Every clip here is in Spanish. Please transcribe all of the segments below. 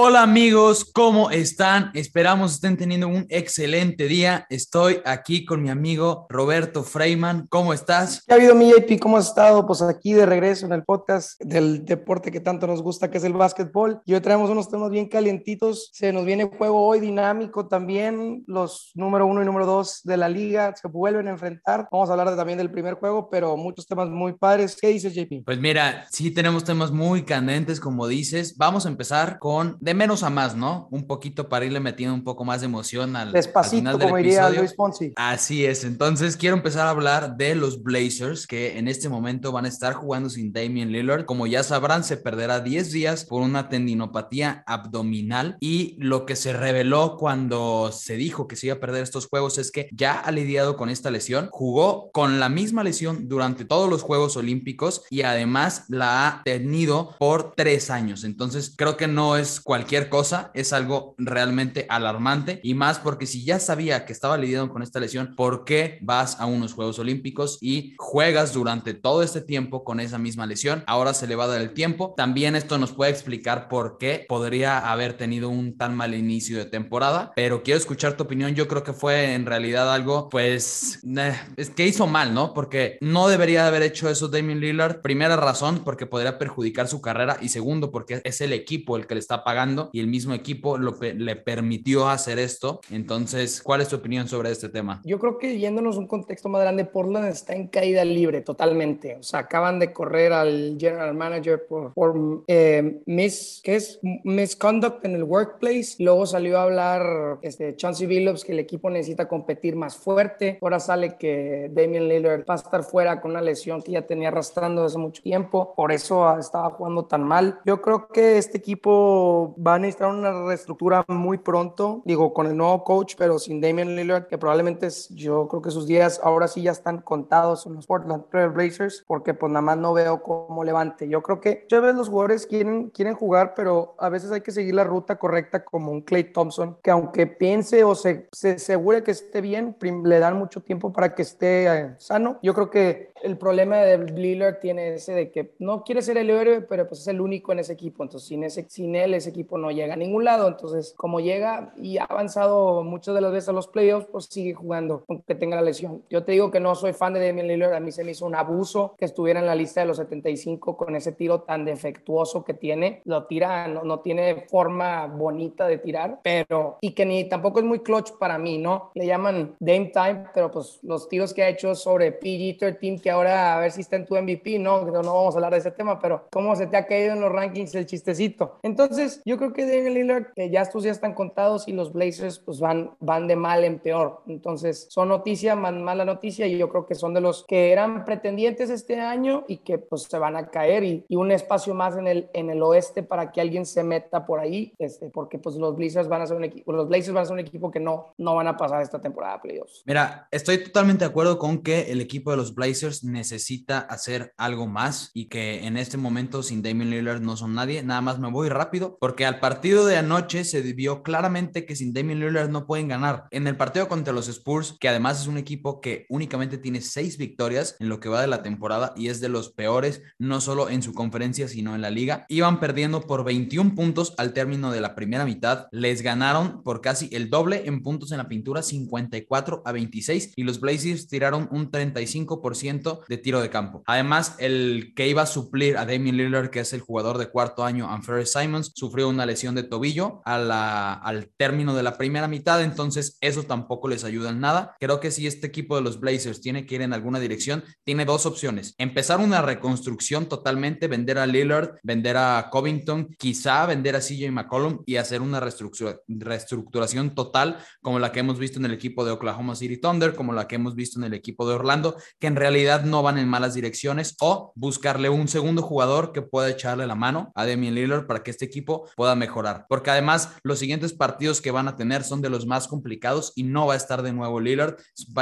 Hola amigos, ¿cómo están? Esperamos estén teniendo un excelente día. Estoy aquí con mi amigo Roberto Freiman. ¿Cómo estás? ¿Qué ha habido, mi JP? ¿Cómo has estado? Pues aquí de regreso en el podcast del deporte que tanto nos gusta, que es el básquetbol. Y hoy traemos unos temas bien calientitos. Se nos viene juego hoy dinámico también. Los número uno y número dos de la liga se vuelven a enfrentar. Vamos a hablar también del primer juego, pero muchos temas muy padres. ¿Qué dices, JP? Pues mira, sí tenemos temas muy candentes, como dices. Vamos a empezar con de menos a más, ¿no? Un poquito para irle metiendo un poco más de emoción al, Despacito, al final del como diría episodio. Luis Fonsi. Así es, entonces quiero empezar a hablar de los Blazers que en este momento van a estar jugando sin Damian Lillard. Como ya sabrán, se perderá 10 días por una tendinopatía abdominal y lo que se reveló cuando se dijo que se iba a perder estos juegos es que ya ha lidiado con esta lesión, jugó con la misma lesión durante todos los Juegos Olímpicos y además la ha tenido por tres años. Entonces creo que no es cualquier cosa, es algo realmente alarmante y más porque si ya sabía que estaba lidiando con esta lesión, ¿por qué vas a unos Juegos Olímpicos y juegas durante todo este tiempo con esa misma lesión? Ahora se le va a dar el tiempo. También esto nos puede explicar por qué podría haber tenido un tan mal inicio de temporada, pero quiero escuchar tu opinión. Yo creo que fue en realidad algo, pues, es que hizo mal, ¿no? Porque no debería haber hecho eso Damian Lillard. Primera razón, porque podría perjudicar su carrera y segundo, porque es el equipo el que le está pagando y el mismo equipo lo, le permitió hacer esto. Entonces, ¿cuál es tu opinión sobre este tema? Yo creo que yéndonos un contexto más grande, Portland está en caída libre totalmente. O sea, acaban de correr al general manager por, por eh, mis, ¿qué es? misconduct en el workplace. Luego salió a hablar este, Chauncey Billups que el equipo necesita competir más fuerte. Ahora sale que Damian Lillard va a estar fuera con una lesión que ya tenía arrastrando desde mucho tiempo. Por eso estaba jugando tan mal. Yo creo que este equipo va a necesitar una reestructura muy pronto. Digo, con el nuevo coach, pero sin Damian Lillard, que probablemente es, yo creo que sus días ahora sí ya están contados en los Portland Trail Blazers, porque pues nada más no veo cómo levante. Yo creo que muchas veces los jugadores quieren, quieren jugar, pero a veces hay que seguir la ruta correcta como un Clay Thompson, que aunque piense o se, se asegure que esté bien, le dan mucho tiempo para que esté eh, sano. Yo creo que el problema de Lillard tiene ese de que no quiere ser el héroe, pero pues es el único en ese equipo. Entonces, sin, ese, sin él, ese equipo no llega a ningún lado. Entonces, como llega y ha avanzado muchas de las veces a los playoffs, pues sigue jugando aunque tenga la lesión. Yo te digo que no soy fan de Damian Lillard. A mí se me hizo un abuso que estuviera en la lista de los 75 con ese tiro tan defectuoso que tiene. Lo tira, no, no tiene forma bonita de tirar, pero y que ni tampoco es muy clutch para mí, ¿no? Le llaman Dame Time, pero pues los tiros que ha hecho sobre PG-13, que ahora a ver si está en tu MVP. No, no vamos a hablar de ese tema, pero cómo se te ha caído en los rankings el chistecito. Entonces, yo creo que Damian Lillard, que ya estos ya están contados y los Blazers pues van, van de mal en peor. Entonces, son noticia, mala noticia y yo creo que son de los que eran pretendientes este año y que pues se van a caer y, y un espacio más en el, en el oeste para que alguien se meta por ahí, este, porque pues los Blazers van a ser un equipo, los Blazers van a ser un equipo que no, no van a pasar esta temporada de playoffs. Mira, estoy totalmente de acuerdo con que el equipo de los Blazers necesita hacer algo más y que en este momento sin Damian Lillard no son nadie. Nada más me voy rápido porque al partido de anoche se vio claramente que sin Damian Lillard no pueden ganar. En el partido contra los Spurs, que además es un equipo que únicamente tiene seis victorias en lo que va de la temporada y es de los peores, no solo en su conferencia, sino en la liga, iban perdiendo por 21 puntos al término de la primera mitad. Les ganaron por casi el doble en puntos en la pintura, 54 a 26, y los Blazers tiraron un 35% de tiro de campo. Además, el que iba a suplir a Damian Lillard, que es el jugador de cuarto año, Anfer Simons, sufrió una lesión de tobillo al término de la primera mitad, entonces eso tampoco les ayuda en nada. Creo que si este equipo de los Blazers tiene que ir en alguna dirección, tiene dos opciones. Empezar una reconstrucción totalmente, vender a Lillard, vender a Covington, quizá vender a CJ McCollum y hacer una reestructura- reestructuración total como la que hemos visto en el equipo de Oklahoma City Thunder, como la que hemos visto en el equipo de Orlando, que en realidad no van en malas direcciones, o buscarle un segundo jugador que pueda echarle la mano a Damian Lillard para que este equipo pueda mejorar. Porque además los siguientes partidos que van a tener son de los más complicados y no va a estar de nuevo Lillard.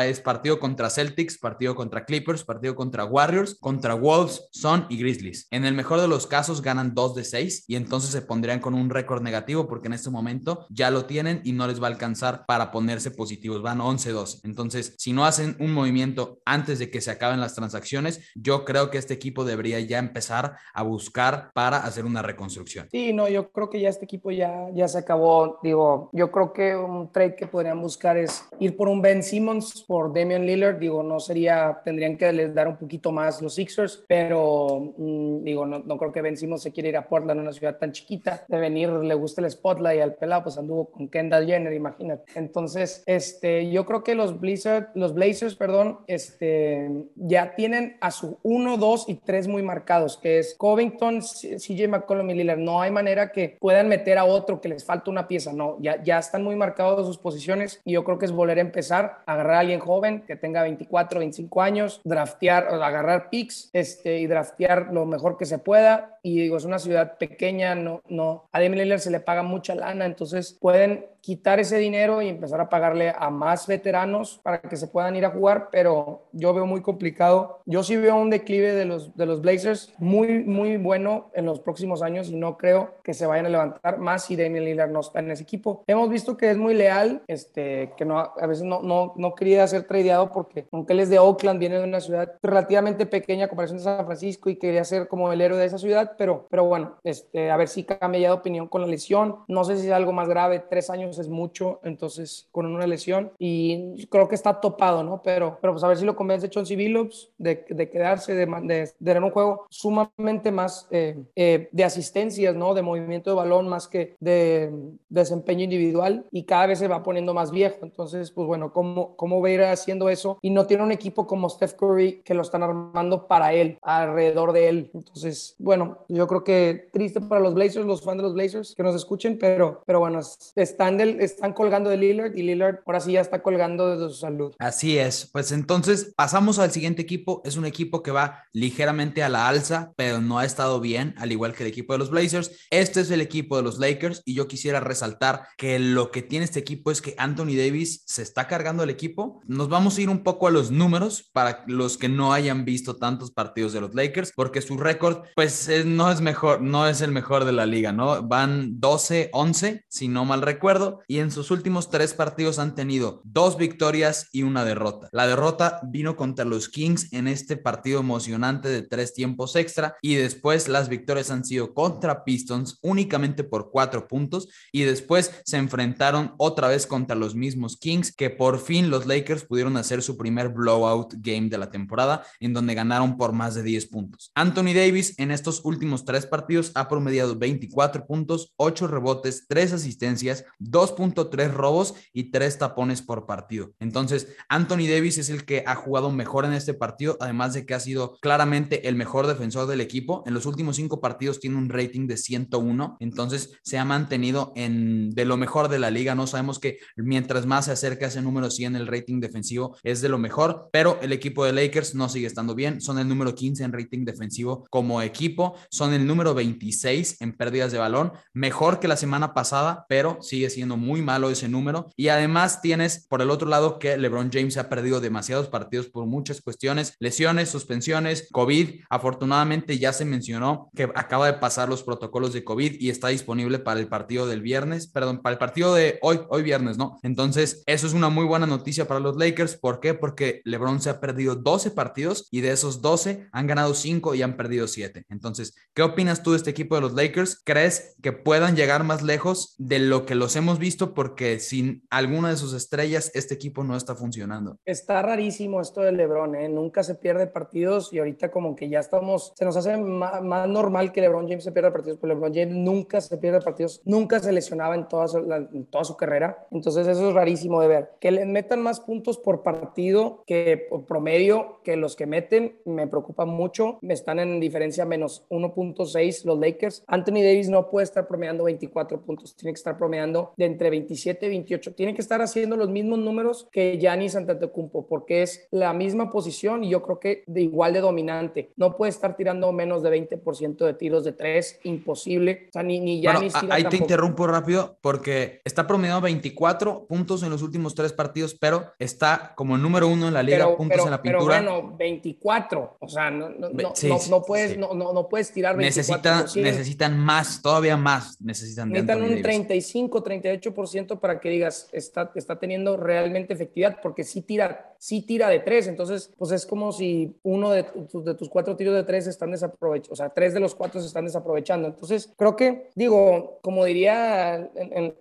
Es partido contra Celtics, partido contra Clippers, partido contra Warriors, contra Wolves, Sun y Grizzlies. En el mejor de los casos ganan 2 de 6 y entonces se pondrían con un récord negativo porque en este momento ya lo tienen y no les va a alcanzar para ponerse positivos. Van 11-2. Entonces, si no hacen un movimiento antes de que se acaben las transacciones, yo creo que este equipo debería ya empezar a buscar para hacer una reconstrucción. Sí, no, yo creo creo que ya este equipo ya, ya se acabó. Digo, yo creo que un trade que podrían buscar es ir por un Ben Simmons, por Damian Lillard. Digo, no sería, tendrían que les dar un poquito más los Sixers, pero mm, digo, no, no, creo que Ben Simmons se quiera ir a Portland, una ciudad tan chiquita. De venir, le gusta el spotlight al pelado, pues anduvo con Kendall Jenner, imagínate. Entonces, este, yo creo que los Blizzard, los Blazers, perdón, este, ya tienen a su 1, 2 y 3 muy marcados, que es Covington, CJ McCollum y Lillard. No hay manera que puedan meter a otro que les falta una pieza, no, ya, ya están muy marcados sus posiciones y yo creo que es volver a empezar, agarrar a alguien joven que tenga 24, 25 años, draftear, agarrar picks este, y draftear lo mejor que se pueda. Y digo, es una ciudad pequeña, no, no, a Damian Lillard se le paga mucha lana, entonces pueden quitar ese dinero y empezar a pagarle a más veteranos para que se puedan ir a jugar, pero yo veo muy complicado. Yo sí veo un declive de los, de los Blazers muy, muy bueno en los próximos años y no creo que se vayan a levantar más si Damian Lillard no está en ese equipo. Hemos visto que es muy leal, este, que no, a veces no, no, no quería ser tradeado porque aunque él es de Oakland, viene de una ciudad relativamente pequeña a comparación de San Francisco y quería ser como el héroe de esa ciudad, pero, pero bueno, este, a ver si cambia ya de opinión con la lesión. No sé si es algo más grave, tres años es mucho, entonces con una lesión y creo que está topado, ¿no? Pero, pero pues a ver si lo convence Chauncey Billups de, de quedarse, de, de, tener un juego sumamente más eh, eh, de asistencias, ¿no? De movimiento de balón más que de, desempeño individual y cada vez se va poniendo más viejo. Entonces, pues bueno, ¿cómo, cómo va a ir haciendo eso? Y no tiene un equipo como Steph Curry que lo están armando para él, alrededor de él. Entonces, bueno, yo creo que triste para los Blazers, los fans de los Blazers que nos escuchen, pero, pero bueno, están están colgando de Lillard y Lillard ahora sí ya está colgando de su salud. Así es, pues entonces pasamos al siguiente equipo. Es un equipo que va ligeramente a la alza, pero no ha estado bien, al igual que el equipo de los Blazers. Este es el equipo de los Lakers y yo quisiera resaltar que lo que tiene este equipo es que Anthony Davis se está cargando el equipo. Nos vamos a ir un poco a los números para los que no hayan visto tantos partidos de los Lakers, porque su récord pues no es mejor, no es el mejor de la liga, ¿no? Van 12-11, si no mal recuerdo, y en sus últimos tres partidos han tenido dos victorias y una derrota. La derrota vino contra los Kings en este partido emocionante de tres tiempos extra y después las victorias han sido contra Pistons únicamente por cuatro puntos y después se enfrentaron otra vez contra los mismos Kings que por fin los Lakers pudieron hacer su primer blowout game de la temporada en donde ganaron por más de 10 puntos. Anthony Davis en estos últimos tres partidos ha promediado 24 puntos, 8 rebotes, 3 asistencias, 2 2.3 robos y 3 tapones por partido. Entonces, Anthony Davis es el que ha jugado mejor en este partido, además de que ha sido claramente el mejor defensor del equipo. En los últimos cinco partidos tiene un rating de 101, entonces se ha mantenido en de lo mejor de la liga. No sabemos que mientras más se acerca ese número 100, el rating defensivo es de lo mejor, pero el equipo de Lakers no sigue estando bien. Son el número 15 en rating defensivo como equipo, son el número 26 en pérdidas de balón, mejor que la semana pasada, pero sigue siendo muy malo ese número. Y además tienes por el otro lado que LeBron James ha perdido demasiados partidos por muchas cuestiones, lesiones, suspensiones, COVID. Afortunadamente ya se mencionó que acaba de pasar los protocolos de COVID está disponible para el partido del viernes, perdón, para el partido de hoy, hoy viernes, ¿no? Entonces, eso es una muy buena noticia para los Lakers. ¿Por qué? Porque LeBron se ha perdido 12 partidos y de esos 12 han ganado 5 y han perdido 7. Entonces, ¿qué opinas tú de este equipo de los Lakers? ¿Crees que puedan llegar más lejos de lo que los hemos visto? porque sin alguna de sus estrellas este equipo no está funcionando. Está rarísimo esto de LeBron, ¿eh? nunca se pierde partidos y ahorita como que ya estamos, se nos hace más, normal que LeBron James se pierda partidos, pero LeBron James nunca se pierde partidos, nunca se lesionaba en toda, su, en toda su carrera, entonces eso es rarísimo de ver. Que le metan más puntos por partido que por promedio que los que meten me preocupa mucho, me están en diferencia menos 1.6 los Lakers. Anthony Davis no puede estar promediando 24 puntos, tiene que estar promediando de entre 27 y 28. Tiene que estar haciendo los mismos números que Giannis Antetokounmpo porque es la misma posición y yo creo que de igual de dominante. No puede estar tirando menos de 20% de tiros de tres, imposible. O sea, ni, ni Giannis Ahí te interrumpo rápido porque está promediando 24 puntos en los últimos tres partidos, pero está como número uno en la liga, puntos en la pintura. Pero bueno, 24. O sea, no, no, no, puedes, no, no, puedes tirar 24. Necesita, necesitan más, todavía más necesitan. Necesitan un 35, 38 para que digas, está, está teniendo realmente efectividad, porque si tira sí tira de tres. Entonces, pues es como si uno de, de tus cuatro tiros de tres están desaprovechando, o sea, tres de los cuatro se están desaprovechando. Entonces, creo que, digo, como diría,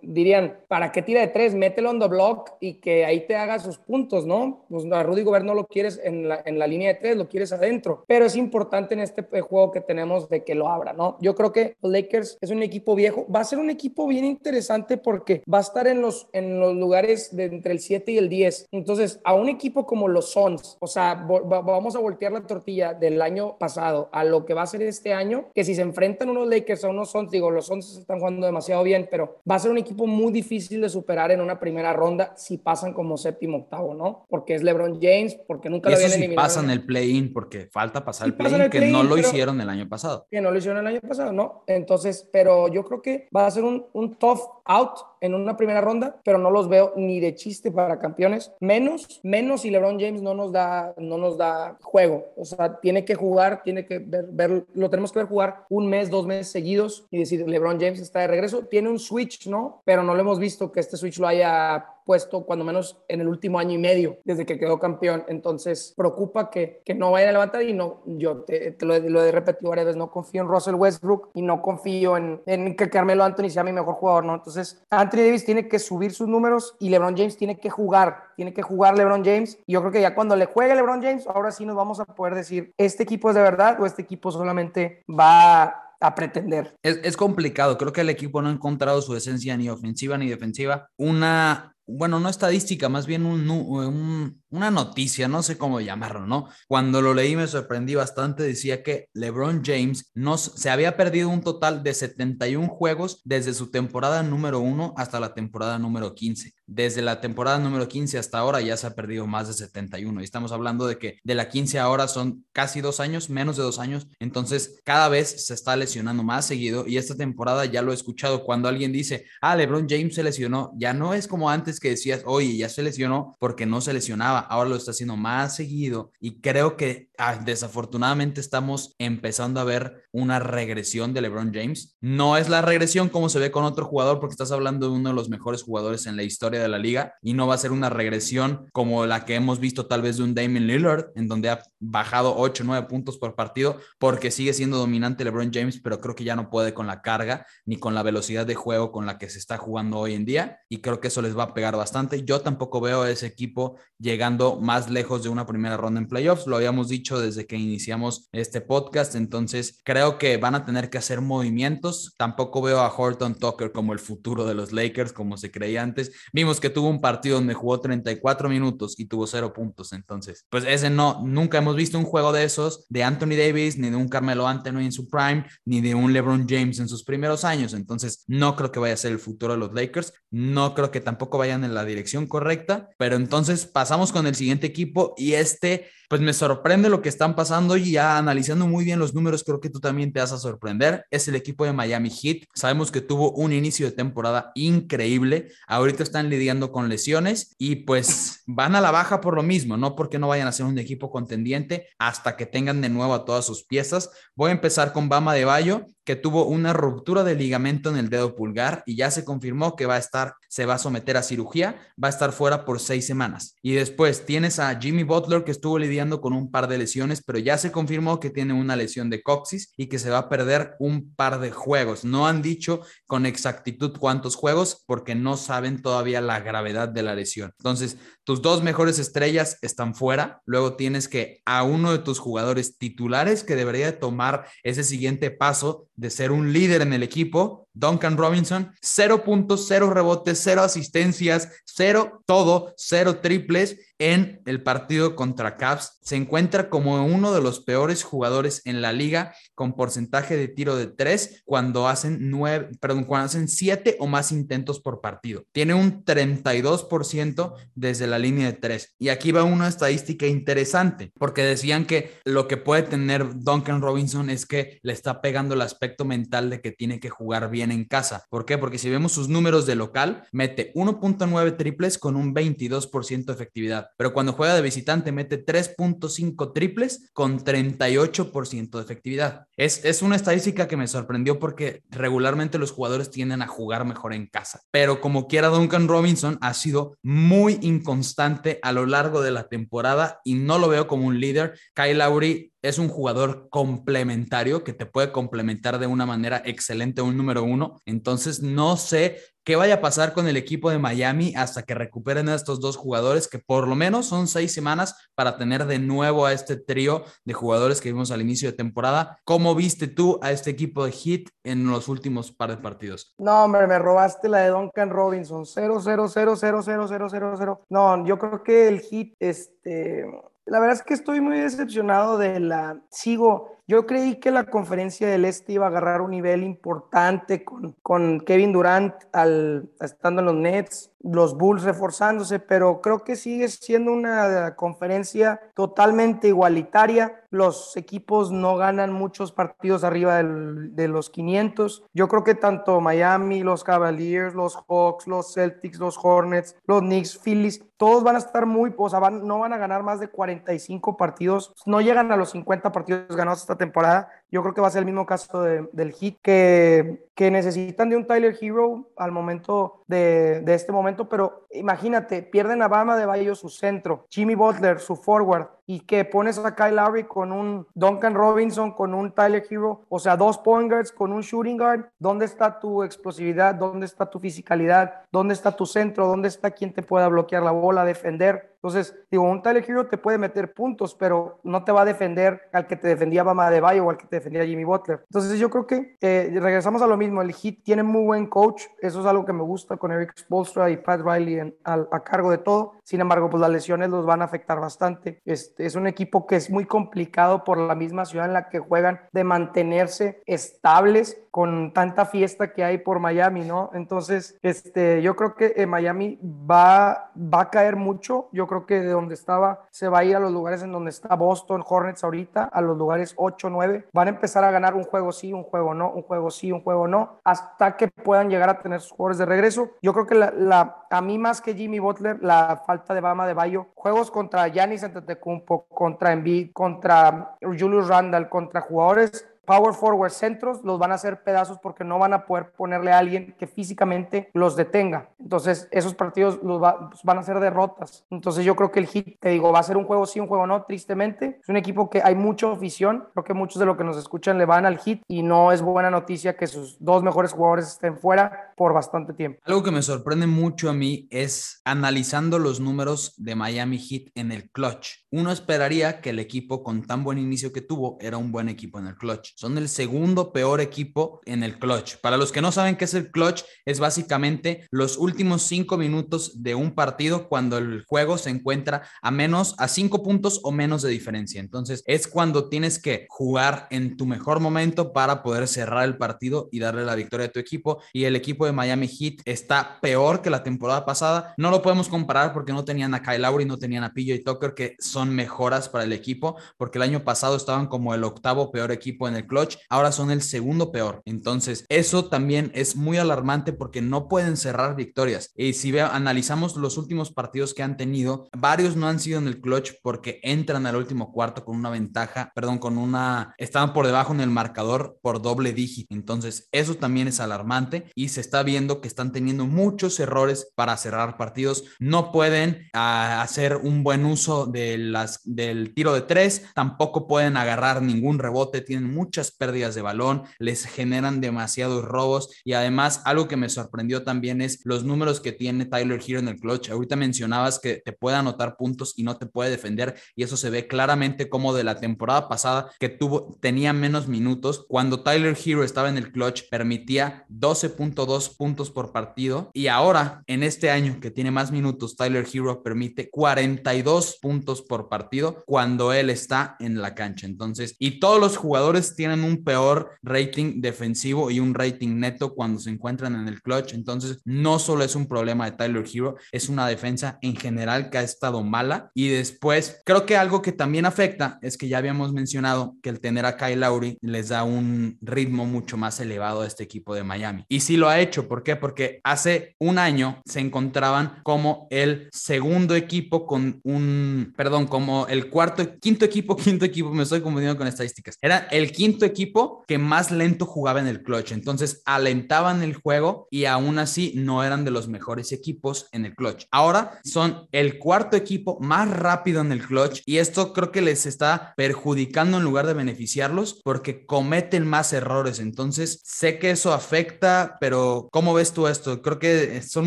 dirían, ¿para qué tira de tres? Mételo on the block y que ahí te haga sus puntos, ¿no? Pues a Rudy Gobert no lo quieres en la, en la línea de tres, lo quieres adentro. Pero es importante en este juego que tenemos de que lo abra, ¿no? Yo creo que Lakers es un equipo viejo. Va a ser un equipo bien interesante porque va a estar en los, en los lugares de entre el 7 y el 10. Entonces, a un equipo como los Suns, o sea, vamos a voltear la tortilla del año pasado a lo que va a ser este año, que si se enfrentan unos Lakers a unos Suns, digo, los Suns están jugando demasiado bien, pero va a ser un equipo muy difícil de superar en una primera ronda si pasan como séptimo octavo, ¿no? Porque es LeBron James, porque nunca lo habían si pasan el play-in, porque falta pasar el play-in, que no lo hicieron el año pasado. Que no lo hicieron el año pasado, ¿no? Entonces, pero yo creo que va a ser un, un tough out en una primera ronda, pero no los veo ni de chiste para campeones, menos, menos si LeBron James no nos da, no nos da juego. O sea, tiene que jugar, tiene que ver, ver, lo tenemos que ver jugar un mes, dos meses seguidos y decir, LeBron James está de regreso. Tiene un switch, ¿no? Pero no lo hemos visto que este switch lo haya puesto cuando menos en el último año y medio desde que quedó campeón. Entonces preocupa que, que no vaya a levantar y no, yo te, lo, lo, he repetido varias veces, no confío en Russell Westbrook y no confío en, en, que Carmelo Anthony sea mi mejor jugador, ¿no? Entonces Anthony Davis tiene que subir sus números y LeBron James tiene que jugar, tiene que jugar LeBron James. Y yo creo que ya cuando le juegue LeBron James, ahora sí nos vamos a poder decir, este equipo es de verdad o este equipo solamente va a pretender. Es, es, complicado, creo que el equipo no ha encontrado su esencia ni ofensiva ni defensiva. Una, bueno, no estadística, más bien un, un, una noticia, no sé cómo llamarlo, ¿no? Cuando lo leí me sorprendí bastante, decía que LeBron James no, se había perdido un total de 71 juegos desde su temporada número 1 hasta la temporada número 15. Desde la temporada número 15 hasta ahora ya se ha perdido más de 71 y estamos hablando de que de la 15 ahora son casi dos años, menos de dos años, entonces cada vez se está lesionando más seguido y esta temporada ya lo he escuchado cuando alguien dice, ah, LeBron James se lesionó, ya no es como antes que decías, oye, ya se lesionó porque no se lesionaba ahora lo está haciendo más seguido y creo que ah, desafortunadamente estamos empezando a ver una regresión de LeBron James. No es la regresión como se ve con otro jugador porque estás hablando de uno de los mejores jugadores en la historia de la liga y no va a ser una regresión como la que hemos visto tal vez de un Damien Lillard en donde ha bajado 8 o 9 puntos por partido porque sigue siendo dominante LeBron James, pero creo que ya no puede con la carga ni con la velocidad de juego con la que se está jugando hoy en día y creo que eso les va a pegar bastante. Yo tampoco veo a ese equipo llegando más lejos de una primera ronda en playoffs. Lo habíamos dicho desde que iniciamos este podcast, entonces creo que van a tener que hacer movimientos. Tampoco veo a Horton Tucker como el futuro de los Lakers, como se creía antes. Vimos que tuvo un partido donde jugó 34 minutos y tuvo cero puntos, entonces, pues ese no, nunca hemos visto un juego de esos de Anthony Davis, ni de un Carmelo Anthony en su prime, ni de un LeBron James en sus primeros años, entonces no creo que vaya a ser el futuro de los Lakers, no creo que tampoco vayan en la dirección correcta, pero entonces pasamos con el siguiente equipo y este, pues me sorprende lo que están pasando y ya analizando muy bien los números, creo que tú también te vas a sorprender. Es el equipo de Miami Heat. Sabemos que tuvo un inicio de temporada increíble. Ahorita están lidiando con lesiones y pues van a la baja por lo mismo, no porque no vayan a ser un equipo contendiente hasta que tengan de nuevo a todas sus piezas. Voy a empezar con Bama de Bayo que tuvo una ruptura de ligamento en el dedo pulgar y ya se confirmó que va a estar, se va a someter a cirugía, va a estar fuera por seis semanas. Y después tienes a Jimmy Butler que estuvo lidiando con un par de lesiones, pero ya se confirmó que tiene una lesión de coxis y que se va a perder un par de juegos. No han dicho con exactitud cuántos juegos porque no saben todavía la gravedad de la lesión. Entonces, tus dos mejores estrellas están fuera. Luego tienes que a uno de tus jugadores titulares que debería tomar ese siguiente paso de ser un líder en el equipo, Duncan Robinson, cero puntos, cero rebotes, cero asistencias, cero todo, cero triples en el partido contra Cavs. Se encuentra como uno de los peores jugadores en la liga con porcentaje de tiro de tres cuando hacen nueve, perdón, cuando hacen siete o más intentos por partido. Tiene un 32% desde la línea de tres. Y aquí va una estadística interesante porque decían que lo que puede tener Duncan Robinson es que le está pegando las aspecto mental de que tiene que jugar bien en casa. ¿Por qué? Porque si vemos sus números de local, mete 1.9 triples con un 22% de efectividad, pero cuando juega de visitante mete 3.5 triples con 38% de efectividad. Es, es una estadística que me sorprendió porque regularmente los jugadores tienden a jugar mejor en casa, pero como quiera Duncan Robinson ha sido muy inconstante a lo largo de la temporada y no lo veo como un líder. Kyle Lowry es un jugador complementario que te puede complementar de una manera excelente un número uno. Entonces, no sé qué vaya a pasar con el equipo de Miami hasta que recuperen a estos dos jugadores, que por lo menos son seis semanas para tener de nuevo a este trío de jugadores que vimos al inicio de temporada. ¿Cómo viste tú a este equipo de Heat en los últimos par de partidos? No, hombre, me robaste la de Duncan Robinson. 0, 0, 0, 0, 0, 0, 0, 0. No, yo creo que el Heat, este la verdad es que estoy muy decepcionado de la... Sigo, yo creí que la conferencia del Este iba a agarrar un nivel importante con, Kevin Durant al, estando en los Nets, los Bulls reforzándose, pero creo que sigue siendo una conferencia totalmente igualitaria. Los equipos no ganan muchos partidos arriba del, de los 500. Yo creo que tanto Miami, los Cavaliers, los Hawks, los Celtics, los Hornets, los Knicks, Phillies, todos van a estar muy, o sea, van, no van a ganar más de 45 partidos, no llegan a los 50 partidos ganados esta temporada. Yo creo que va a ser el mismo caso del Heat, que, que necesitan de un Tyler Hero al momento de, de este momento, pero imagínate, pierden a Bama de Bayo su centro, Jimmy Butler su forward, y que pones a Kyle Lowry con un Duncan Robinson, con un Tyler Hero, o sea, dos point guards con un shooting guard, ¿dónde está tu explosividad? ¿Dónde está tu fisicalidad? ¿Dónde está tu centro? ¿Dónde está quien te pueda bloquear la bola, defender? Entonces, digo, un Tyler Hero te puede meter puntos, pero no te va a defender al que te defendía Bama de Bayo o al que te defendía Jimmy Butler. Entonces, yo creo que eh, regresamos a lo mismo. El Heat tiene muy buen coach. Eso es algo que me gusta con Eric Spolstra y Pat Riley a, cargo de todo. Sin embargo, pues las lesiones los van a afectar bastante. Este, es un equipo que es muy complicado por la misma ciudad en la que juegan de mantenerse estables con tanta fiesta que hay por Miami, ¿no? Entonces, este, yo creo que eh, Miami va, va a caer mucho. Yo creo que de donde estaba se va a ir a los lugares en donde está Boston, Hornets ahorita, a los lugares 8, 9. Van a empezar a ganar un juego sí, un juego no, un juego sí, un juego no, hasta que puedan llegar a tener sus jugadores de regreso. Yo creo que la, la, a mí más que Jimmy Butler, la falta de Bama de Bayo, juegos contra Giannis Antetokounmpo, contra Embiid, contra Julius Randall, contra jugadores power forward centros los van a hacer pedazos porque no van a poder ponerle a alguien que físicamente los detenga. Entonces, esos partidos los pues, van a ser derrotas. Entonces, yo creo que el Hit, te digo, va a ser un juego sí, un juego no, tristemente. Es un equipo que hay mucha afición. Creo que muchos de los que nos escuchan le van al Hit y no es buena noticia que sus dos mejores jugadores estén fuera por bastante tiempo. Algo que me sorprende mucho a mí es analizando los números de Miami Heat en el clutch. Uno esperaría que el equipo con tan buen inicio que tuvo era un buen equipo en el clutch son el segundo peor equipo en el clutch. Para los que no saben qué es el clutch, es básicamente los últimos cinco minutos de un partido cuando el juego se encuentra a menos, a cinco puntos o menos de diferencia. Entonces es cuando tienes que jugar en tu mejor momento para poder cerrar el partido y darle la victoria a tu equipo. Y el equipo de Miami Heat está peor que la temporada pasada. No lo podemos comparar porque no tenían a Kyle Lowry, no tenían a PJ Tucker, que son mejoras para el equipo, porque el año pasado estaban como el octavo peor equipo en el clutch, ahora son el segundo peor. Entonces, eso también es muy alarmante porque no pueden cerrar victorias. Y si ve, analizamos los últimos partidos que han tenido, varios no han sido en el clutch porque entran al último cuarto con una ventaja, perdón, con una, estaban por debajo en el marcador por doble dígito. Entonces, eso también es alarmante y se está viendo que están teniendo muchos errores para cerrar partidos. No pueden ah, hacer un buen uso de las, del tiro de tres, tampoco pueden agarrar ningún rebote, tienen muchas pérdidas de balón, les generan demasiados robos y además algo que me sorprendió también es los números que tiene Tyler Hero en el clutch. Ahorita mencionabas que te puede anotar puntos y no te puede defender y eso se ve claramente como de la temporada pasada que tuvo tenía menos minutos cuando Tyler Hero estaba en el clutch permitía 12.2 puntos por partido y ahora en este año que tiene más minutos Tyler Hero permite 42 puntos por partido cuando él está en la cancha. Entonces, y todos los jugadores tienen un peor rating defensivo y un rating neto cuando se encuentran en el clutch. Entonces, no solo es un problema de Tyler Hero, es una defensa en general que ha estado mala. Y después, creo que algo que también afecta es que ya habíamos mencionado que el tener a Kyle Lowry les da un ritmo mucho más elevado a este equipo de Miami. Y sí lo ha hecho. ¿Por qué? Porque hace un año se encontraban como el segundo equipo con un, perdón, como el cuarto, quinto equipo, quinto equipo, me estoy confundiendo con estadísticas. Era el quinto equipo que más lento jugaba en el clutch. Entonces alentaban el juego y aún así no eran de los mejores equipos en el clutch. Ahora son el cuarto equipo más rápido en el clutch y esto creo que les está perjudicando en lugar de beneficiarlos porque cometen más errores. Entonces sé que eso afecta, pero ¿cómo ves tú esto? Creo que son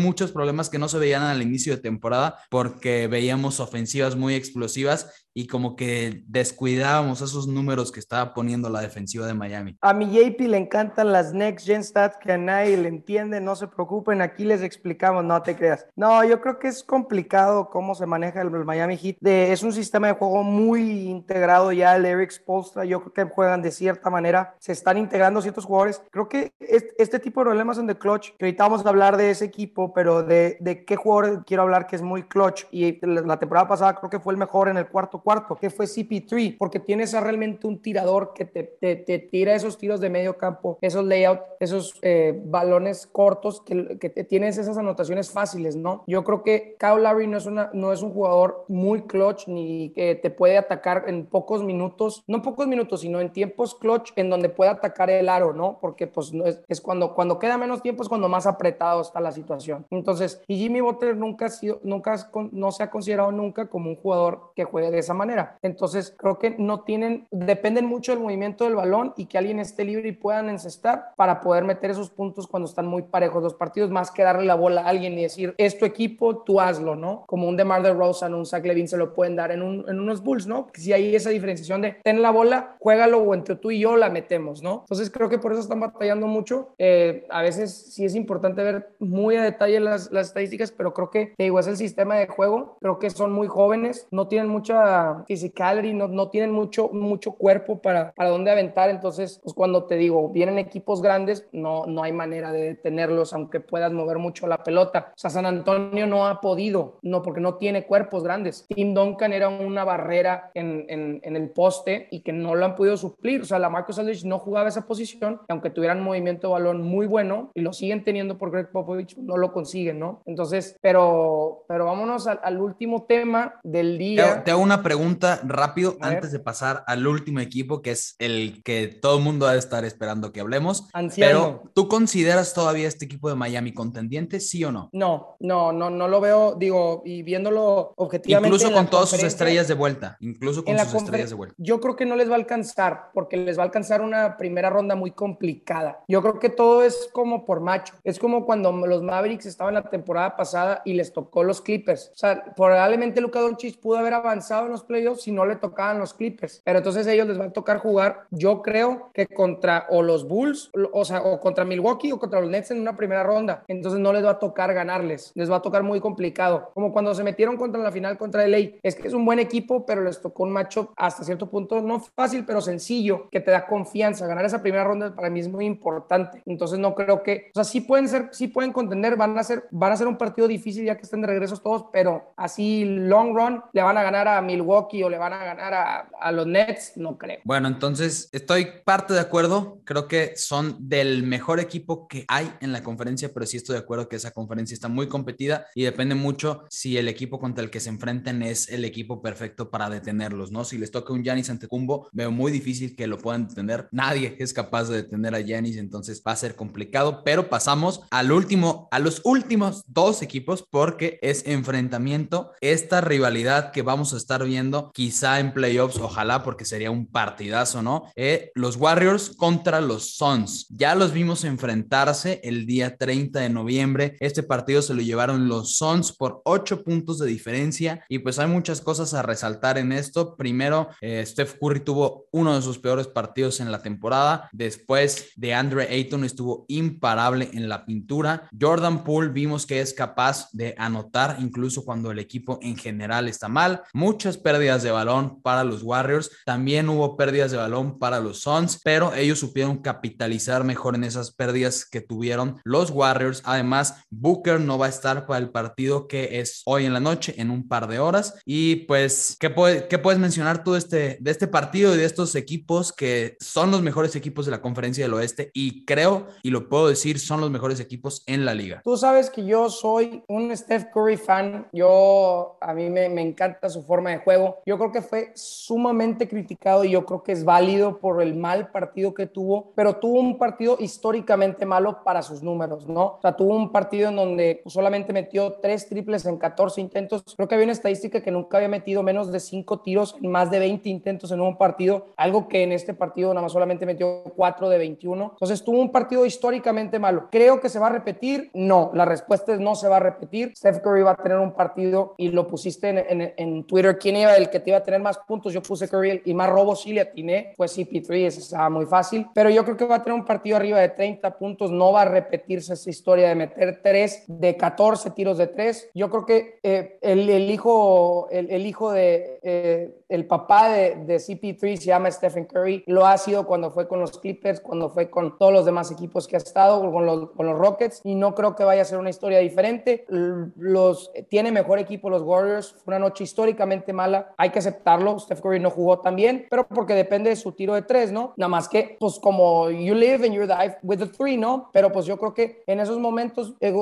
muchos problemas que no se veían al inicio de temporada porque veíamos ofensivas muy explosivas explosivas y como que descuidábamos esos números que estaba poniendo la defensiva de Miami. A mi JP le encantan las next gen stats que a nadie le entiende, no se preocupen, aquí les explicamos, no te creas. No, yo creo que es complicado cómo se maneja el, Miami Heat. De, es un sistema de juego muy integrado ya, el Eric Spolstra, yo creo que juegan de cierta manera, se están integrando ciertos jugadores. Creo que este, tipo de problemas en The Clutch, que ahorita vamos a hablar de ese equipo, pero de, de qué jugador quiero hablar que es muy clutch y la temporada pasada creo que fue el mejor en el cuarto cuarto, que fue CP3, porque tienes a realmente un tirador que te, te, tira esos tiros de medio campo, esos layouts, esos eh, balones cortos, que, que te tienes esas anotaciones fáciles, ¿no? Yo creo que Kyle Larry no es, una, no es un jugador muy clutch ni que te puede atacar en pocos minutos, no pocos minutos, sino en tiempos clutch en donde puede atacar el aro, ¿no? Porque pues no es, es cuando, cuando queda menos tiempo es cuando más apretado está la situación. Entonces, y Jimmy Butler nunca ha sido, nunca no se ha considerado nunca como un jugador que juegue de esa manera. Entonces, creo que no tienen, dependen mucho del movimiento del balón y que alguien esté libre y puedan encestar para poder meter esos puntos cuando están muy parejos los partidos, más que darle la bola a alguien y decir, es tu equipo, tú hazlo, ¿no? Como un DeMar DeRozan, un Zach Levine se lo pueden dar en, un, en unos Bulls, ¿no? Si hay esa diferenciación de, ten la bola, juégalo o entre tú y yo la metemos, ¿no? Entonces, creo que por eso están batallando mucho. Eh, a veces sí es importante ver muy a detalle las, las estadísticas, pero creo que, te digo, es el sistema de juego. Creo que son muy jóvenes, no tienen mucha physicality, no, no tienen mucho, mucho cuerpo para, para dónde aventar. Entonces, pues cuando te digo, vienen equipos grandes, no, no hay manera de detenerlos, aunque puedas mover mucho la pelota. O sea, San Antonio no ha podido, no, porque no tiene cuerpos grandes. Tim Duncan era una barrera en, en, en el poste y que no lo han podido suplir. O sea, la Marcus Aldridge no jugaba esa posición, aunque tuvieran movimiento de balón muy bueno y lo siguen teniendo por Greg Popovich, no lo consiguen, ¿no? Entonces, pero, pero vámonos al, último tema del día. Te, hago una pregunta rápido antes de pasar al último equipo, que es el que todo el mundo va a estar esperando que hablemos. Pero, ¿tú consideras todavía este equipo de Miami contendiente, sí o no? No, no, no, no lo veo, digo, y viéndolo objetivamente. Incluso con todas sus estrellas de vuelta, incluso con sus estrellas de vuelta. Yo creo que no les va a alcanzar, porque les va a alcanzar una primera ronda muy complicada. Yo creo que todo es como por macho. Es como cuando los Mavericks estaban la temporada pasada y les tocó los Clippers. O sea, probablemente Luka Doncic pudo haber avanzado en los playoffs si no le tocaban los Clippers. Pero entonces ellos les va a tocar jugar, yo creo que contra o los Bulls, o sea, o contra Milwaukee o contra los Nets en una primera ronda. Entonces no les va a tocar ganarles. Les va a tocar muy complicado. Como cuando se metieron contra la final contra LA. Es que es un buen equipo, pero les tocó un macho hasta cierto punto, no fácil, pero sencillo, que te da confianza. Ganar esa primera ronda para mí es muy importante. Entonces no creo que, o sea, sí pueden ser, sí pueden contender, van a ser, van a ser un partido difícil ya que estén de regreso todos, pero así long run le van a ganar a Milwaukee o le van a ganar a, a los Nets, no creo. Bueno, entonces estoy parte de acuerdo. Creo que son del mejor equipo que hay en la conferencia, pero sí estoy de acuerdo que esa conferencia está muy competida y depende mucho si el equipo contra el que se enfrenten es el equipo perfecto para detenerlos, ¿no? Si les toca un Giannis Antetokounmpo, veo muy difícil que lo puedan detener. Nadie es capaz de detener a Giannis, entonces va a ser complicado, pero pasamos al último, a los últimos dos equipos porque es enfrentamiento, esta rivalidad que vamos a estar viendo quizá en playoffs, ojalá porque sería un partidazo, ¿no? Eh, los Warriors contra los Suns. Ya los vimos enfrentarse el día 30 de noviembre. Este partido se lo llevaron los Suns por 8 puntos de diferencia y pues hay muchas cosas a resaltar en esto. Primero, eh, Steph Curry tuvo uno de sus peores partidos en la temporada. Después de Andre Ayton estuvo imparable en la pintura. Jordan Poole vimos que es capaz de anotar incluso cuando el equipo en general está mal. Muchas pérdidas de balón para los Warriors, también hubo pérdidas de balón para los Suns, pero ellos supieron capitalizar mejor en esas pérdidas que tuvieron los Warriors. Además, Booker no va a estar para el partido que es hoy en la noche, en un par de horas. Y pues, ¿qué, qué puedes mencionar tú de este, de este partido y de estos equipos que son los mejores equipos de la conferencia del oeste? Y creo, y lo puedo decir, son los mejores equipos en la liga. Tú sabes que yo soy un Steph Curry fan. Yo, a mí me, me encanta su forma de juego. Yo creo que fue sumamente criticado y yo creo que es válido por el mal partido que tuvo, pero tuvo un partido históricamente malo para sus números, ¿no? O sea, tuvo un partido en donde solamente metió tres triples en 14 intentos. Creo que había una estadística que nunca había metido menos de cinco tiros en más de 20 intentos en un partido, algo que en este partido nada más solamente metió 4 de 21. Entonces tuvo un partido históricamente malo. ¿Creo que se va a repetir? No, la respuesta es no se va a repetir. Steph Curry va a tener un partido y lo pusiste en, en, Twitter. ¿Quién iba el que te iba a tener más puntos? Yo puse Curry y más robos sí le atiné. Fue CP3, eso estaba muy fácil. Pero yo creo que va a tener un partido arriba de 30 puntos. No va a repetirse esa historia de meter 3 de 14 tiros de 3. Yo creo que eh, el, el, hijo, el, el hijo de... Eh, el papá de, de, CP3 se llama Stephen Curry, lo ha sido cuando fue con los Clippers, cuando fue con todos los demás equipos que ha estado, con los, con los Rockets, y no creo que vaya a ser una historia diferente. Los, tiene mejor equipo los Warriors, fue una noche históricamente mala, hay que aceptarlo, Steph Curry no jugó tan bien, pero porque depende de su tiro de tres, ¿no? Nada más que, pues como you live and you die with the three, ¿no? Pero pues yo creo que en esos momentos, eh,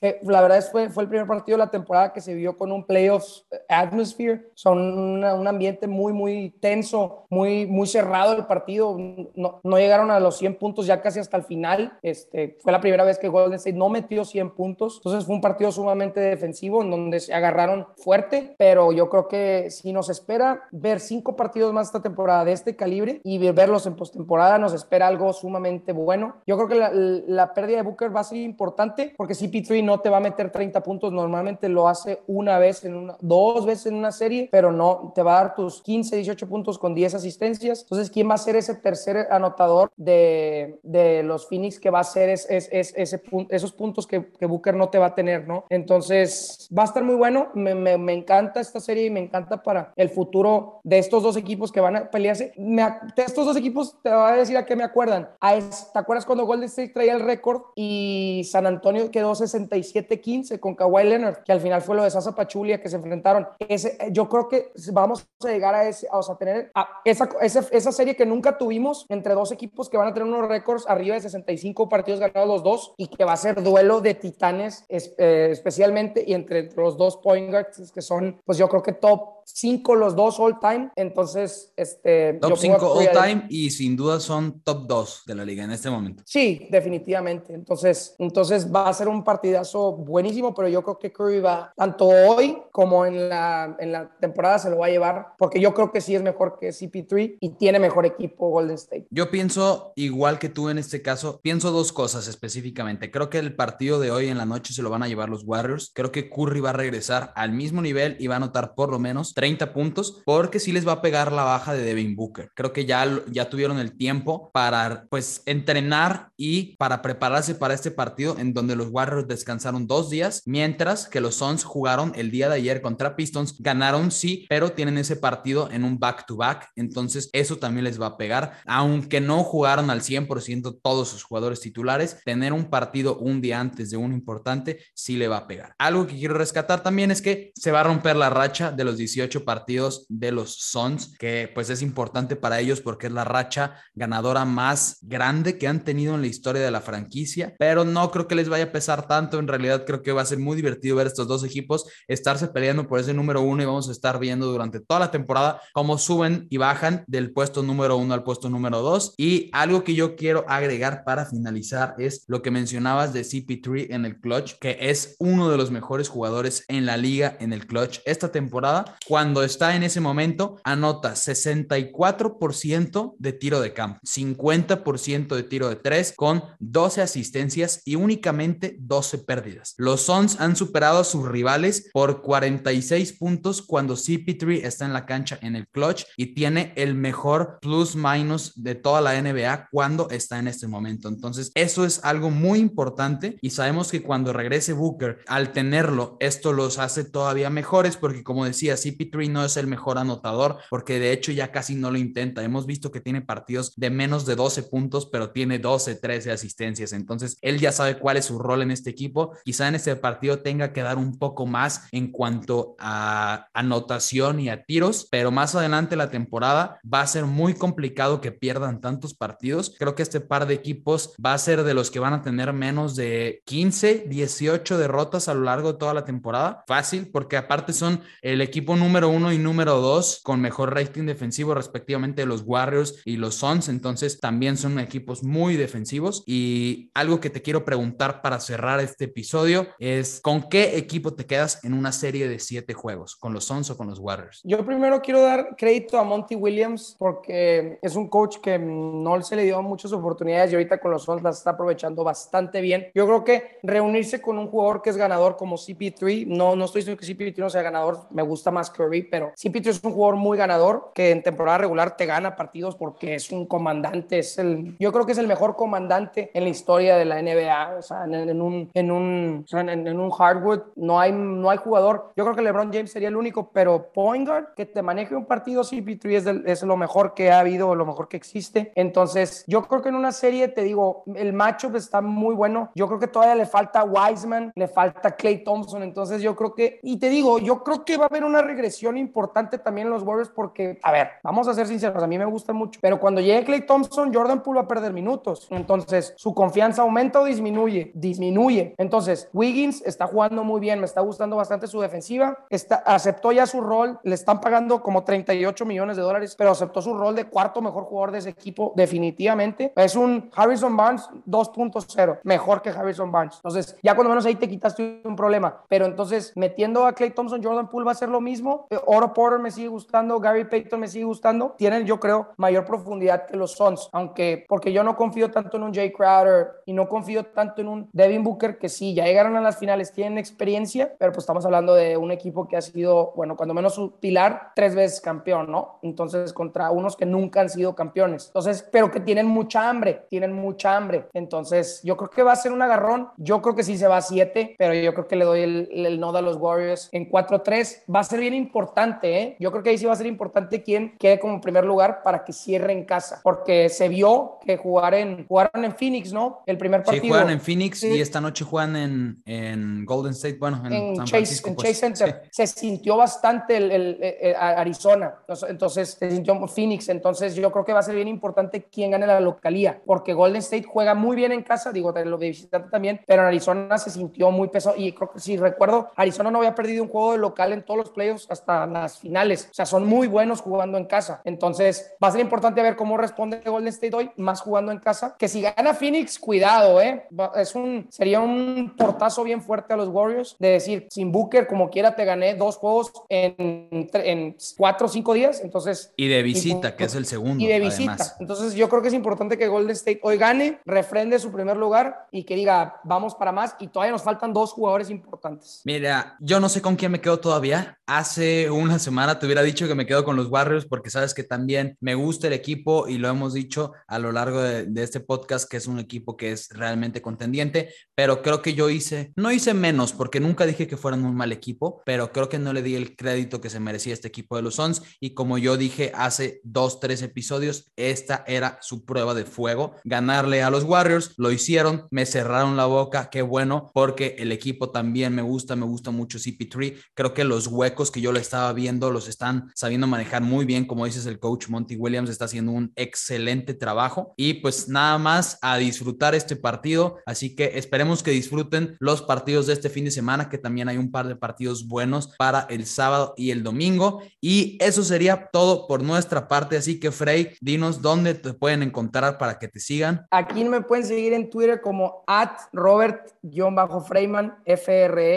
eh, la verdad es fue, fue el primer partido de la temporada que se vio con un playoffs atmosphere, son un ambiente muy, muy tenso, muy, muy cerrado el partido. No, no, llegaron a los 100 puntos ya casi hasta el final. Este, fue la primera vez que Golden State no metió 100 puntos. Entonces fue un partido sumamente defensivo en donde se agarraron fuerte, pero yo creo que si nos espera ver cinco partidos más esta temporada de este calibre y verlos en postemporada, nos espera algo sumamente bueno. Yo creo que la, la pérdida de Booker va a ser importante porque CP3 no te va a meter 30 puntos. Normalmente lo hace una vez en una, dos veces en una serie, pero no te va a dar tu 15, 18 puntos con 10 asistencias. Entonces, ¿quién va a ser ese tercer anotador de, de los Phoenix que va a ser es, es, ese esos puntos que, que, Booker no te va a tener, ¿no? Entonces, va a estar muy bueno. Me, me, me, encanta esta serie y me encanta para el futuro de estos dos equipos que van a pelearse. de estos dos equipos, te voy a decir a qué me acuerdan. A ¿Te acuerdas cuando Golden State traía el récord y San Antonio quedó 67-15 con Kawhi Leonard, que al final fue lo de Sasa Pachulia que se enfrentaron? Ese, yo creo que vamos a llegar a, ese, o sea, tener esa, esa, esa, serie que nunca tuvimos entre dos equipos que van a tener unos récords arriba de 65 partidos ganados los dos y que va a ser duelo de titanes eh, especialmente y entre los dos point guards que son, pues yo creo que top 5 los dos all time. Entonces, este... Top 5 all time y sin duda son top 2 de la liga en este momento. Sí, definitivamente. Entonces, entonces va a ser un partidazo buenísimo, pero yo creo que Curry va, tanto hoy como en la, en la temporada, se lo va a llevar porque yo creo que sí es mejor que CP3 y tiene mejor equipo Golden State. Yo pienso, igual que tú en este caso, pienso dos cosas específicamente. Creo que el partido de hoy en la noche se lo van a llevar los Warriors. Creo que Curry va a regresar al mismo nivel y va a anotar por lo menos 30 puntos porque sí les va a pegar la baja de Devin Booker. Creo que ya, ya tuvieron el tiempo para pues entrenar y para prepararse para este partido en donde los Warriors descansaron dos días, mientras que los Suns jugaron el día de ayer contra Pistons. Ganaron sí, pero tienen ese partido en un back-to-back, entonces eso también les va a pegar, aunque no jugaron al 100% todos sus jugadores titulares, tener un partido un día antes de uno importante sí le va a pegar. Algo que quiero rescatar también es que se va a romper la racha de los 18 partidos de los Suns, que pues es importante para ellos porque es la racha ganadora más grande que han tenido en la historia de la franquicia, pero no creo que les vaya a pesar tanto, en realidad creo que va a ser muy divertido ver estos dos equipos estarse peleando por ese número uno y vamos a estar viendo durante toda la temporada, cómo suben y bajan del puesto número uno al puesto número dos. Y algo que yo quiero agregar para finalizar es lo que mencionabas de CP3 en el clutch, que es uno de los mejores jugadores en la liga en el clutch esta temporada. Cuando está en ese momento, anota 64% de tiro de campo, 50% de tiro de tres, con 12 asistencias y únicamente 12 pérdidas. Los Suns han superado a sus rivales por 46 puntos cuando CP3 está en la cancha en el clutch y tiene el mejor plus minus de toda la NBA cuando está en este momento. Entonces, eso es algo muy importante y sabemos que cuando regrese Booker, al tenerlo, esto los hace todavía mejores porque como decía, CP3 CP3 no es el mejor anotador, porque de hecho ya casi no lo intenta. Hemos visto que tiene partidos de menos de 12 puntos, pero tiene 12, 13 asistencias. Entonces, él ya sabe cuál es su rol en este equipo. Quizá en este partido tenga que dar un poco más en cuanto a anotación y a tiros, pero más adelante la temporada va a ser muy complicado que pierdan tantos partidos. Creo que este par de equipos va a ser de los que van a tener menos de 15, 18 derrotas a lo largo de toda la temporada. Fácil, porque aparte son el equipo número uno y número dos con mejor rating defensivo respectivamente los Warriors y los Suns. Entonces también son equipos muy defensivos. Y algo que te quiero preguntar para cerrar este episodio es, ¿con qué equipo te quedas en una serie de siete juegos? ¿Con los Suns o con los Warriors? Yo primero quiero dar crédito a Monty Williams porque es un coach que no se le dio muchas oportunidades y ahorita con los Suns las está aprovechando bastante bien. Yo creo que reunirse con un jugador que es ganador como CP3, no, no estoy diciendo que CP3 no sea ganador, me gusta más Pero CP3 es un jugador muy ganador que en temporada regular te gana partidos porque es un comandante, es el, yo creo que es el mejor comandante en la historia de la NBA, o sea, en, un, en un, en, un hardwood no hay, no hay jugador, yo creo que LeBron James sería el único, pero point guard que te maneje un partido CP3 es, es lo mejor que ha habido, lo mejor que existe, entonces yo creo que en una serie, te digo, el matchup está muy bueno, yo creo que todavía le falta Wiseman, le falta Clay Thompson, entonces yo creo que, y te digo, yo creo que va a haber una regresión importante también en los Warriors porque, a ver, vamos a ser sinceros, a mí me gusta mucho, pero cuando llegue Clay Thompson, Jordan Poole va a perder minutos, entonces su confianza aumenta o disminuye, disminuye, entonces Wiggins está jugando muy bien, me está gustando bastante su defensiva, está, aceptó ya su rol, le están pagando como 38 millones de dólares, pero aceptó su rol de cuarto mejor jugador de ese equipo definitivamente, es un Harrison Barnes 2.0, mejor que Harrison Barnes, entonces ya cuando menos ahí te quitaste un problema, pero entonces metiendo a Clay Thompson, Jordan Poole va a ser lo mismo, eh, Oro Porter me sigue gustando, Gary Payton me sigue gustando, tienen yo creo mayor profundidad que los Suns, aunque porque yo no confío tanto en un Jay Crowder y no confío tanto en un Devin Booker que sí, ya llegaron a las finales, tienen experiencia, pero pues estamos hablando de un equipo que ha sido, bueno, cuando menos su pilar, tres veces campeón, ¿no? Entonces contra unos que nunca han sido campeones, entonces, pero que tienen mucha hambre, tienen mucha hambre, entonces yo creo que va a ser un agarrón, yo creo que sí se va a 7, pero yo creo que le doy el, el nodo a los Warriors en 4-3, va a ser bien importante, ¿eh? Yo creo que ahí sí va a ser importante quién quede como primer lugar para que cierre en casa, porque se vio que jugar en, jugaron en Phoenix, ¿no? El primer partido. Sí, juegan en Phoenix y esta noche juegan en, en Golden State, bueno, en, en San Chase, en pues. Chase Center. Se sintió bastante el, el- el- Arizona, entonces se sintió Phoenix, entonces yo creo que va a ser bien importante quién gane la localía, porque Golden State juega muy bien en casa, digo, de lo de visitante también, pero en Arizona se sintió muy pesado y creo que si recuerdo, Arizona no había perdido un juego de local en todos los playoffs hasta las finales, o sea, son muy buenos jugando en casa, entonces va a ser importante ver cómo responde Golden State hoy, más jugando en casa, que si gana Phoenix, cuidado, ¿eh? Es un, sería un portazo bien fuerte a los Warriors de decir, sin Booker, como quiera, te gané dos juegos en, cuatro o cinco días, entonces Y de visita, que es el segundo. y de visita. además. Entonces yo creo que es importante que Golden State hoy gane, refrende su primer lugar y que diga, vamos para más y todavía nos faltan dos jugadores importantes. Mira, yo no sé con quién me quedo todavía. Hace una semana te hubiera dicho que me quedo con los Warriors porque sabes que también me gusta el equipo y lo hemos dicho a lo largo de, de este podcast que es un equipo que es realmente contendiente, pero creo que yo hice, no hice menos porque nunca dije que fueran un mal equipo, pero creo que no le di el crédito que se merecía este equipo de los Suns y como yo dije hace dos, tres episodios, esta era su prueba de fuego, ganarle a los Warriors, lo hicieron, me cerraron la boca, qué bueno, porque el equipo también me gusta, me gusta mucho CP3, creo que los huecos que yo estaba viendo los están sabiendo manejar muy bien, como dices, el coach Monty Williams está haciendo un excelente trabajo y pues nada más a disfrutar este partido, así que esperemos que disfruten los partidos de este fin de semana, que también hay un par de partidos buenos para el sábado y el domingo y eso sería todo por nuestra parte, así que Frey, dinos dónde te pueden encontrar para que te sigan. Aquí me pueden seguir en Twitter como at Robert-Freyman, F-R-E-Y-M-A-N,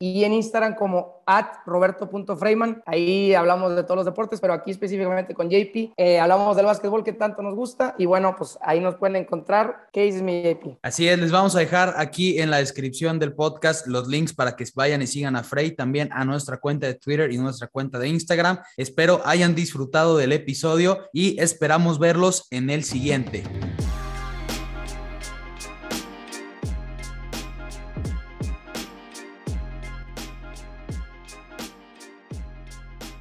y en Instagram como at Roberto.Freyman. Ahí hablamos de todos los deportes, pero aquí específicamente con JP. eh, hablamos del básquetbol que tanto nos gusta y bueno, pues ahí nos pueden encontrar. ¿Qué dices mi JP? Así es, les vamos a dejar aquí en la descripción del podcast los links para que vayan y sigan a Frey, también a nuestra cuenta de Twitter y nuestra cuenta de Instagram. Espero hayan disfrutado del episodio y esperamos verlos en el siguiente.